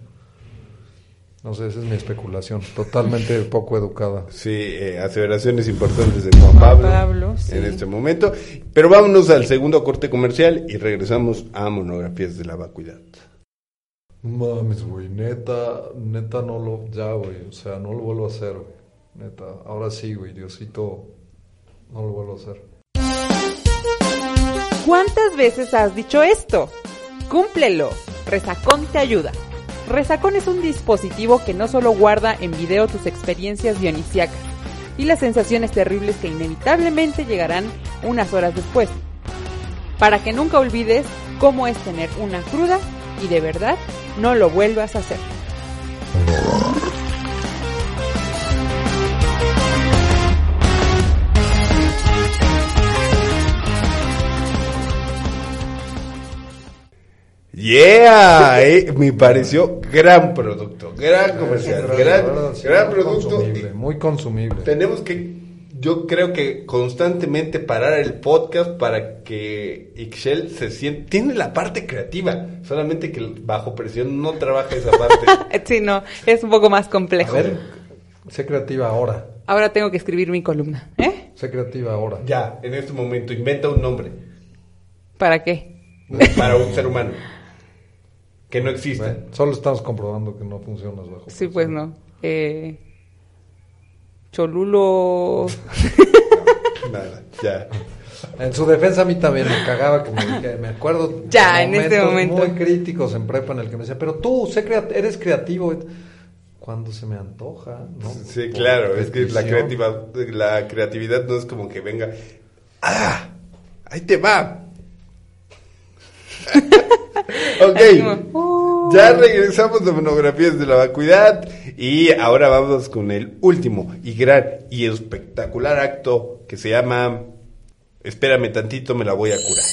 No sé, esa es mi especulación, totalmente [laughs] poco educada. Sí, eh, aseveraciones importantes de Juan Pablo, Pablo, sí. en este momento. Pero vámonos al segundo corte comercial y regresamos a monografías de la vacuidad. Mames, güey, neta, neta no lo, ya, güey, o sea, no lo vuelvo a hacer, güey, neta, ahora sí, güey, Diosito, no lo vuelvo a hacer. ¿Cuántas veces has dicho esto? Cúmplelo. Resacón te ayuda. Resacón es un dispositivo que no solo guarda en video tus experiencias dionisíacas y las sensaciones terribles que inevitablemente llegarán unas horas después, para que nunca olvides cómo es tener una cruda y de verdad no lo vuelvas a hacer. Yeah, eh, me pareció gran producto, gran comercial, gran, verdad, sí, gran muy producto. consumible, muy consumible. Tenemos que, yo creo que constantemente parar el podcast para que Ixchel se siente, tiene la parte creativa, solamente que bajo presión no trabaja esa parte. [laughs] Sí, no, es un poco más A complejo. ver, sé creativa ahora. Ahora tengo que escribir mi columna. ¿Eh? Sé creativa ahora. ya, en este momento, inventa un nombre ¿Para qué? para un ser humano que no exista. Bueno, solo estamos comprobando que no funcionas bajo. Sí, pues no. Eh, Cholulo. [laughs] Nada, ya. En su defensa a mí también me cagaba que me, que me acuerdo Ya, de en este momento. muy críticos en prepa en el que me decía, pero tú sé crea- eres creativo cuando se me antoja, ¿no? Sí, Por claro, es que la, creativa, la creatividad no es como que venga, ¡ah! Ahí te va. [laughs] ok, como, ya regresamos de monografías de la vacuidad y ahora vamos con el último y gran y espectacular acto que se llama Espérame tantito, me la voy a curar.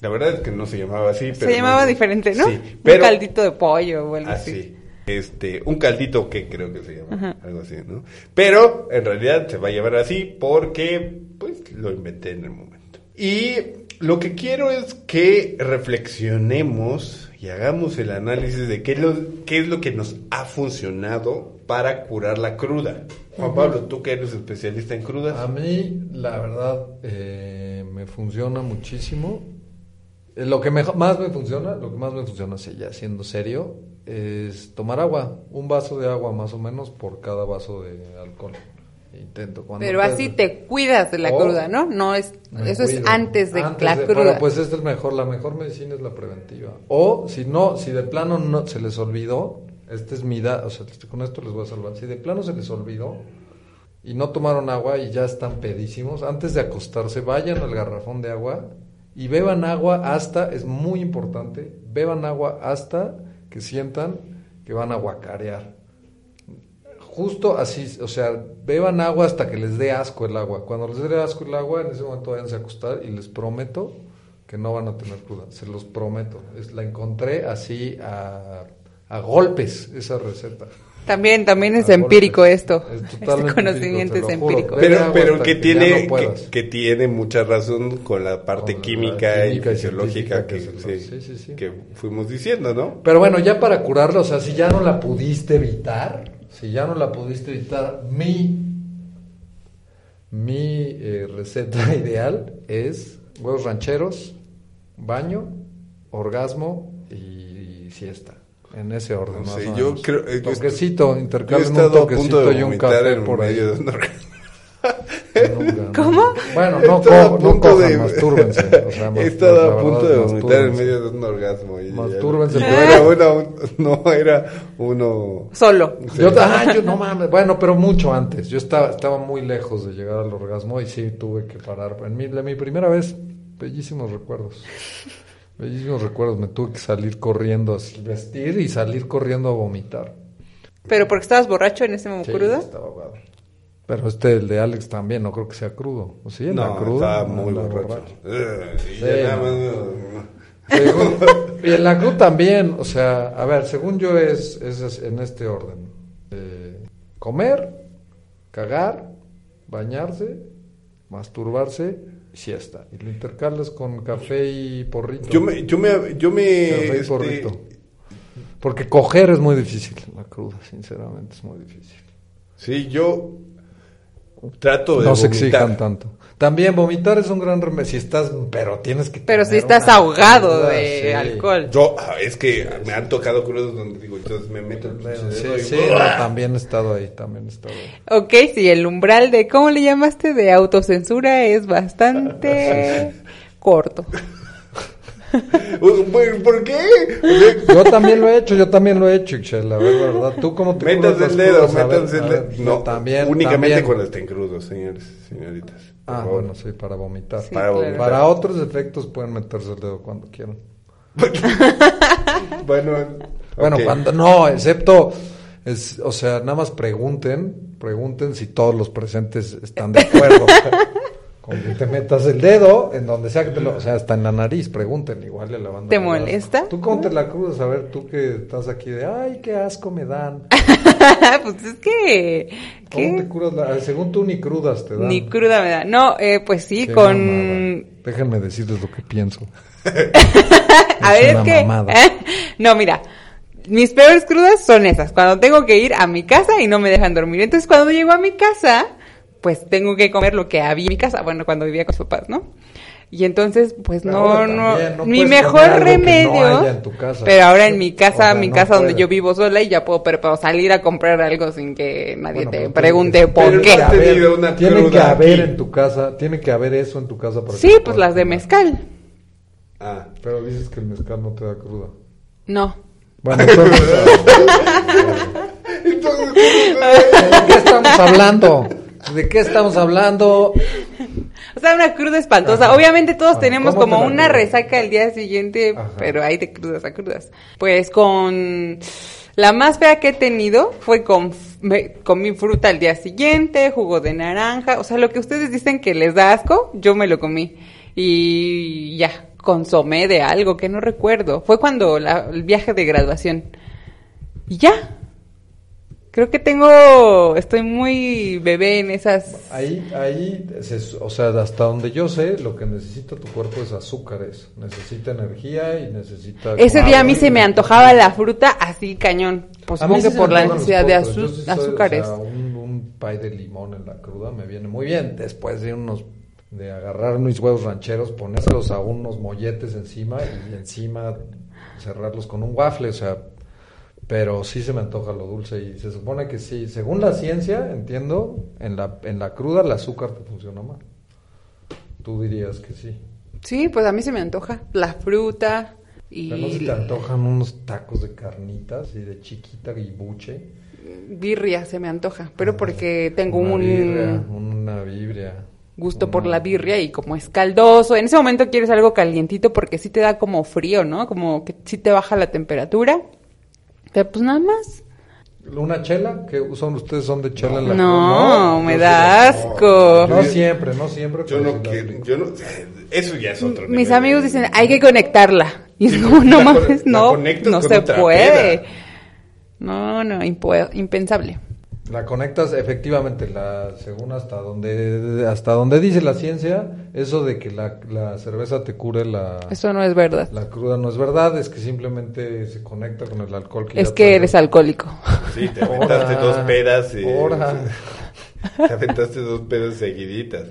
La verdad es que no se llamaba así, pero Se llamaba no- diferente, ¿no? Sí, pero Un caldito de pollo o algo así. Así. Este, un caldito que creo que se llama, algo así, ¿no? Pero en realidad se va a llamar así porque pues lo inventé en el momento. Y lo que quiero es que reflexionemos y hagamos el análisis de qué es lo, qué es lo que nos ha funcionado para curar la cruda. Juan Pablo, tú que eres especialista en crudas. A mí, la verdad, eh, me funciona muchísimo. Eh, Lo que mejo- más me funciona, lo que más me funciona, sí, ya siendo serio, es tomar agua. Un vaso de agua más o menos por cada vaso de alcohol. Intento. Cuando Pero así te cuidas de la Oh. cruda, ¿no? No es, eso es antes de Antes la de- cruda. Pues es el mejor, la mejor medicina es la preventiva. O si no, si de plano no se les olvidó, este es mi da, o sea, con esto les voy a salvar. Si de plano se les olvidó y no tomaron agua y ya están pedísimos, antes de acostarse vayan al garrafón de agua y beban agua hasta, es muy importante, beban agua hasta que sientan que van a guacarear. Justo así, o sea, beban agua hasta que les dé asco el agua. Cuando les dé asco el agua, en ese momento váyanse a acostar y les prometo que no van a tener cruda. Se los prometo. Es, la encontré así a, a golpes, esa receta. También, también es A empírico golpes. esto. Es Este conocimiento empírico, es Pero, pero que tiene, no que, que tiene mucha razón con la parte Con la química, y fisiológica que, que se- sí, sí, sí, sí. que fuimos diciendo, ¿no? Pero bueno, ya para curarlo, o sea, si ya no la pudiste evitar, si ya no la pudiste evitar, mi, mi eh, receta [laughs] ideal es huevos rancheros, baño, orgasmo y, siesta. En ese orden, No más sé, o yo creo- eh, Toquecito, Yo he intercambien un a toquecito punto de y un café en por ahí. de un. [laughs] Nunca, ¿Cómo? Bueno, no, a co- no cojan, de- mastúrbense. O sea, [laughs] He estado a verdad, punto de vomitar en medio de un orgasmo. y- Mastúrbense, No pero- era, uno, no era uno... Solo. Sí. Yo, ah, yo no mames, bueno, pero mucho antes. Yo estaba, estaba muy lejos de llegar al orgasmo y sí tuve que parar. En mi, la- mi primera vez, bellísimos recuerdos. Bellísimos recuerdos. Me tuve que salir corriendo, así, vestir y salir corriendo a vomitar. ¿Pero porque estabas borracho en ese momento Sí, crudo? estaba ahogado. Pero este, el de Alex también, no creo que sea crudo. ¿O sí? No, ¿Era crudo? No, muy borracho. Eh, y Sí, Según- y en la cruz también, o sea, a ver, según yo es, es en este orden. Eh, comer, cagar, bañarse, masturbarse, siesta. Y lo intercalas con café y porrito. Yo me, yo me, yo me, Café y este, porrito. Porque coger es muy difícil, la cruda, sinceramente, es muy difícil. sí, yo trato de No se vomitar. exijan tanto. También vomitar es un gran remedio, si estás, pero tienes que Pero si estás ahogado cruda, de sí. alcohol. Yo, ah, es que me han tocado crudos donde digo, entonces me meto el pinche Sí, dedo y- sí, no, también he estado ahí, también he estado ahí. Ok, sí, el umbral de, ¿cómo le llamaste? De autocensura es bastante [laughs] corto. Uh, ¿Por qué? Yo también lo he hecho, yo también lo he hecho, Ixchel, la verdad. ¿Tú cómo te Métanse el dedo, métanse el dedo. No, también, únicamente también. cuando estén crudos, señores, señoritas. Ah, favor. bueno, sí, para vomitar. Sí, Para vomitar. Para otros efectos pueden meterse el dedo cuando quieran. [laughs] Bueno, Bueno, cuando no, excepto, es, o sea, nada más pregunten, pregunten si todos los presentes están de acuerdo [laughs] Con que te metas el dedo en donde sea que te lo... O sea, hasta en la nariz, pregúntenle, igual le la banda. ¿Te molesta? Tú cómo te la cruzas, a ver, tú que estás aquí de, ay, qué asco me dan. [laughs] pues es que... ¿Cómo ¿qué? te curas la... Según tú ni crudas te dan. Ni cruda me da. No, eh, pues sí, Qué con... mamada. Déjenme decirles lo que pienso. [laughs] A ver, una es que... mamada. [laughs] No, mira. Mis peores crudas son esas, cuando tengo que ir a mi casa y no me dejan dormir. Entonces, cuando llego a mi casa, pues tengo que comer lo que había en mi casa. Bueno, cuando vivía con sus papás, ¿no? Y entonces, pues Pero no, no, también, no mi mejor no remedio. haya en tu casa. Pero ahora en mi O casa, sea, mi no casa donde yo vivo sola y ya puedo, pero puedo salir a comprar algo sin que nadie Bueno, te pregunte por qué. tenido una tiene que cruda haber aquí. en tu casa, tiene que haber eso en tu casa para que Sí, pues las de mezcal. Ah. Pero dices que el mezcal no te da cruda. No. Bueno, entonces, [laughs] [laughs] Entonces, ¿de qué estamos hablando? ¿De qué estamos hablando? O sea, una cruda espantosa. Ajá. Obviamente todos tenemos ¿cómo te como una resaca el día siguiente, Ajá. pero hay de crudas a crudas. Pues con la más fea que he tenido fue con me comí fruta al día siguiente, jugo de naranja, o sea, lo que ustedes dicen que les da asco, yo me lo comí y ya consomé de algo que no recuerdo. Fue cuando la- el viaje de graduación. Y ya. Creo que tengo, estoy muy bebé en esas Ahí, ahí, o sea, hasta donde yo sé, lo que necesita tu cuerpo es azúcares. Necesita energía y necesita... Ese día a mí se me antojaba la fruta así cañón. Pues supongo que por la necesidad de soy, azúcares. O sea, un, un pay de limón en la cruda me viene muy bien. Después de unos de agarrar mis huevos rancheros, ponérselos a unos molletes encima y encima cerrarlos con un waffle, o sea, pero sí se me antoja lo dulce y se supone que sí, según la ciencia, entiendo, en la en la cruda el azúcar te funciona mal. Tú dirías que sí. Sí, pues a mí se me antoja la fruta y Pero no se te antojan unos tacos de carnitas y de chiquita y buche. birria se me antoja, pero porque tengo Una un birria, una bibria. gusto por la birria y como es caldoso, en ese momento quieres algo calientito porque sí te da como frío, ¿no? Como que sí te baja la temperatura. Pero pues nada más. ¿Una chela? que son ustedes son de chela en la No, cruda? me da sí asco. No siempre, no siempre. yo no sí quiero, yo no, eso ya es otro Mis nivel amigos dicen, hay que conectarla. Y es como, no con- mames, no, no se puede. No, no, impensable. La conectas efectivamente, la según hasta donde hasta donde dice la ciencia, eso de que la, la cerveza te cure la, Eso no es verdad. la cruda no es verdad, es que simplemente se conecta con el alcohol que Es ya que eres alcohólico. Sí, te aventaste dos pedas y... [laughs] Te aventaste dos pedas seguiditas.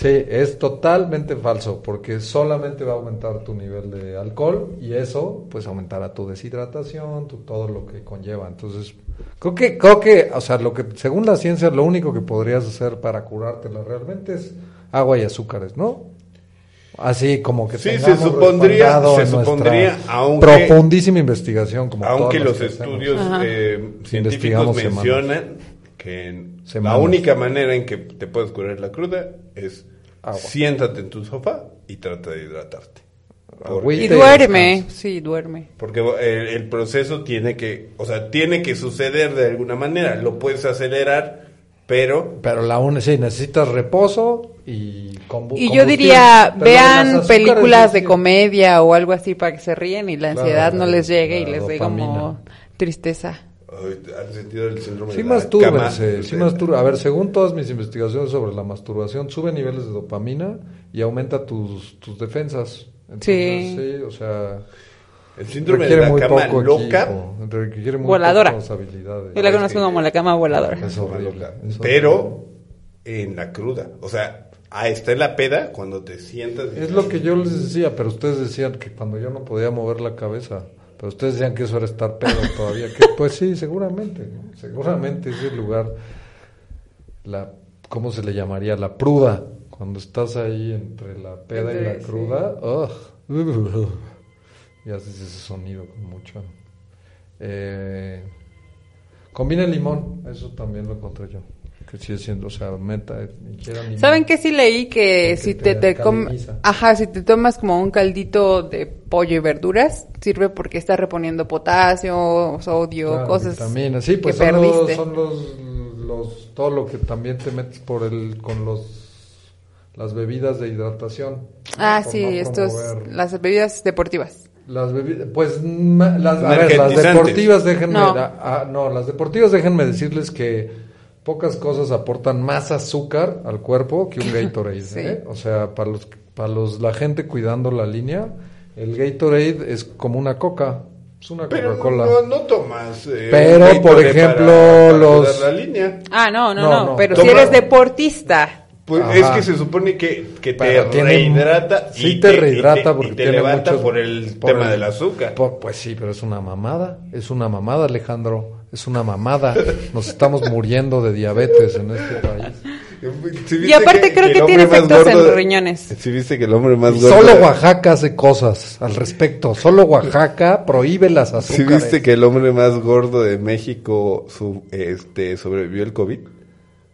Sí, es totalmente falso, porque solamente va a aumentar tu nivel de alcohol y eso pues aumentará tu deshidratación, tu, todo lo que conlleva. Entonces, creo que, creo que, o sea, lo que, según la ciencia, lo único que podrías hacer para curártela realmente es agua y azúcares, ¿no? Así como que Sí, se supondría- se supondría, aunque- profundísima investigación, como Aunque los que estudios eh, científicos mencionan que la única manera en que te puedes curar la cruda es Agua. siéntate en tu sofá y trata de hidratarte. Porque, Y duerme, sí, duerme. porque el, el proceso tiene que, o sea, tiene que suceder de alguna manera. Lo puedes acelerar, pero Pero la une, sí, necesitas reposo y combu- Y yo combustible. diría, Pero vean películas de comedia o algo así para que se ríen y la Claro, ansiedad no les llegue y les dé como tristeza. ¿Has sentido el síndrome Sí de cama? sí mastur- A ver, según todas mis investigaciones sobre la masturbación, sube niveles de dopamina y aumenta tus, tus defensas. Entonces, Sí. sí, o sea, El síndrome de requiere la muy cama poco loca. equipo, requiere muy Voladora. habilidades. Yo la es conozco como la cama voladora. Es horrible, loca. es Pero en la cruda. O sea, ah, está en la peda cuando te sientas. Es lo que yo les decía, pero ustedes decían que cuando yo no podía mover la cabeza, pero ustedes decían que eso era estar pedo [laughs] todavía. Que, pues sí, seguramente, ¿no? seguramente ese lugar, la, ¿cómo se le llamaría? La pruda, cuando estás ahí entre la peda y la Entre- cruda, [laughs] y haces ese sonido con mucho. Eh, combina el limón, eso también lo encontré yo. Que sigue siendo, o sea, meta, limón. ¿Saben qué sí leí? Que si te te, te com-. Ajá, si te tomas como un caldito de pollo y verduras, sirve porque está reponiendo potasio, sodio, Claro, cosas vitaminas. Sí, pues que son, los, son los, los, todo lo que también te metes por el, con los, las bebidas de hidratación. Ah, sí, no estos, las bebidas deportivas. Las bebidas, pues ma- las, a ver, las deportivas, déjenme, No. no, las deportivas déjenme decirles que pocas cosas aportan más azúcar al cuerpo que un [laughs] Gatorade, Sí. ¿eh? O sea, para los, para los, la gente cuidando la línea, el Gatorade es como una coca, es una Pero Coca-Cola. no, no tomas. eh, Pero, por ejemplo, para los- cuidar la línea. Ah, no, no, No, no, no. pero Toma- si eres deportista. Pues Ajá. es que se supone que, que te tiene- rehidrata. sí y te y rehidrata y porque te tiene levanta muchos- por el por tema el- del azúcar. Po- Pues sí, pero es una mamada, es una mamada, Alejandro, es una mamada. Nos estamos muriendo de diabetes en este país. ¿Sí Y aparte creo el que tiene efectos en gordo- los riñones. Sí viste que el hombre más Y gordo... solo Oaxaca hace cosas al respecto. Solo Oaxaca prohíbe las ¿Sí azúcares. viste que el hombre más gordo de México su, este, sobrevivió el COVID?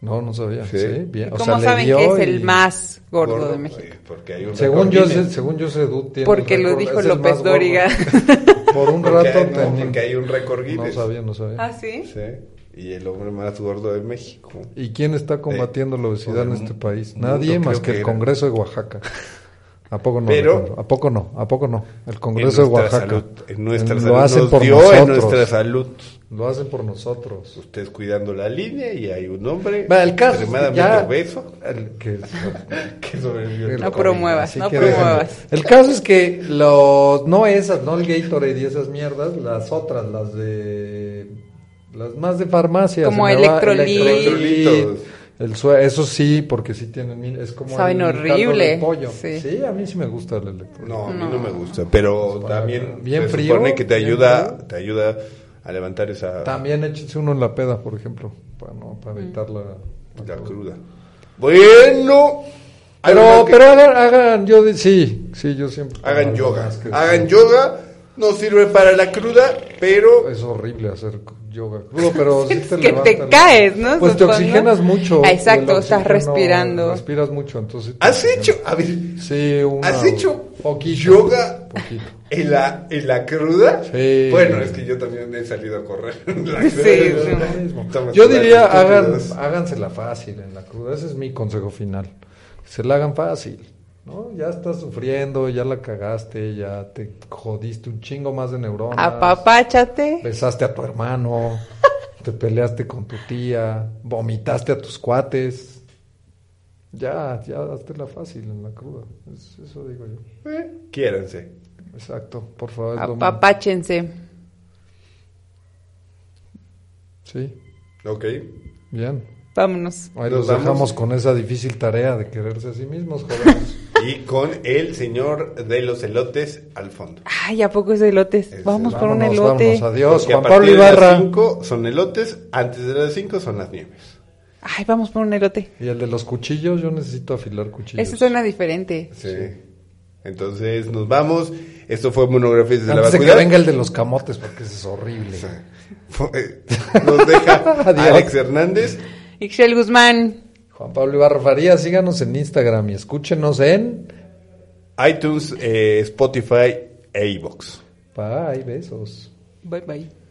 No, no sabía. Sí. Sí, bien. O ¿Cómo sea, le saben dio que es el más gordo, de eh, México? Porque hay un Según yo, Guinness. según yo Edu tiene Porque lo dijo es el López gordo. Dóriga. [laughs] Por un Porque rato hay- no, tenía- porque hay un récord No Guinness. sabía, no sabía. ¿Ah, sí? Sí, y el hombre más gordo de México. ¿Y quién está combatiendo la obesidad en este país? Nadie más que que el. Congreso de Oaxaca. ¿A poco no? Pero- Alejandro? ¿A poco no? ¿A poco no? El Congreso de en Oaxaca. salud, en nuestra Lo salud hacen nos por dio nosotros. en nuestra salud. Lo hacen por nosotros. Ustedes cuidando la línea y hay un hombre Va, el caso es que extremadamente ya- obeso El que, [laughs] que sobrevivió. el No COVID. promuevas, no que promuevas. déjenme. El caso es que los, no esas, no el Gatorade y esas mierdas, las otras, las de, las más de farmacia. Como. Electrolitos. El eso sí, porque sí tienen, mil- es como Saben el caldo horrible, de pollo. sí. Sí. a mí sí me gusta el electrolit. No, a mí no. No. me gusta, pero Pues, también bien se frío, supone que te ayuda, frío. te ayuda a levantar esa También échense uno en la peda, por ejemplo, para, no, para evitar la... la cruda. Bueno, Pero, que- pero hagan, hagan, yo sí, sí, yo siempre... hagan yoga, hagan yoga, no sirve para la cruda, pero Es horrible hacer yoga crudo, pero [laughs] sí Es te que levanta te caes, ¿no? Pues te oxigenas mucho. Ah, exacto, estás respirando. Respiras mucho, entonces... te has oxigenas. hecho, a ver, Sí, una- ¿Has hecho poquito, yoga Poquito. en la, en la cruda? Sí. Bueno, es que yo también he salido a correr. en la Sí, cruda. sí. Mismo. Estamos Yo diría, hagan, hágansela fácil en la cruda. Ese es mi consejo final. Que se la hagan fácil. ¿No? Ya estás sufriendo, ya la cagaste, ya te jodiste un chingo más de neuronas. Apapáchate. Besaste a tu hermano, [laughs] te peleaste con tu tía, vomitaste a tus cuates. Ya, ya, hazte la fácil en la cruda. Es- eso digo yo. Eh, quiéranse. Exacto, por favor. Apapáchense. Sí, Ok. bien. Vámonos. Ahí los vamos. dejamos con esa difícil tarea de quererse a sí mismos, jóvenes. [laughs] Y con el señor de los elotes al fondo. Ay, ¿a poco es de elotes? Ese, Vamos por un elote. vámonos, adiós. Porque a Juan partir Pablo de las Ibarra. 5 son elotes, antes de las 5 son las nieves. Ay, vamos por un elote. Y el de los cuchillos, yo necesito afilar cuchillos. Eso suena diferente. Sí. Entonces nos vamos. Esto fue Monografías de la Antes de que Vacuidad. venga el de los camotes, porque ese es horrible. Fue- eh, Nos deja. [laughs] Alex Hernández. Ixchel Guzmán. Juan Pablo Ibarra Farías, síganos en Instagram y escúchenos en... iTunes, eh, Spotify e iVoox. Bye, besos. Bye bye.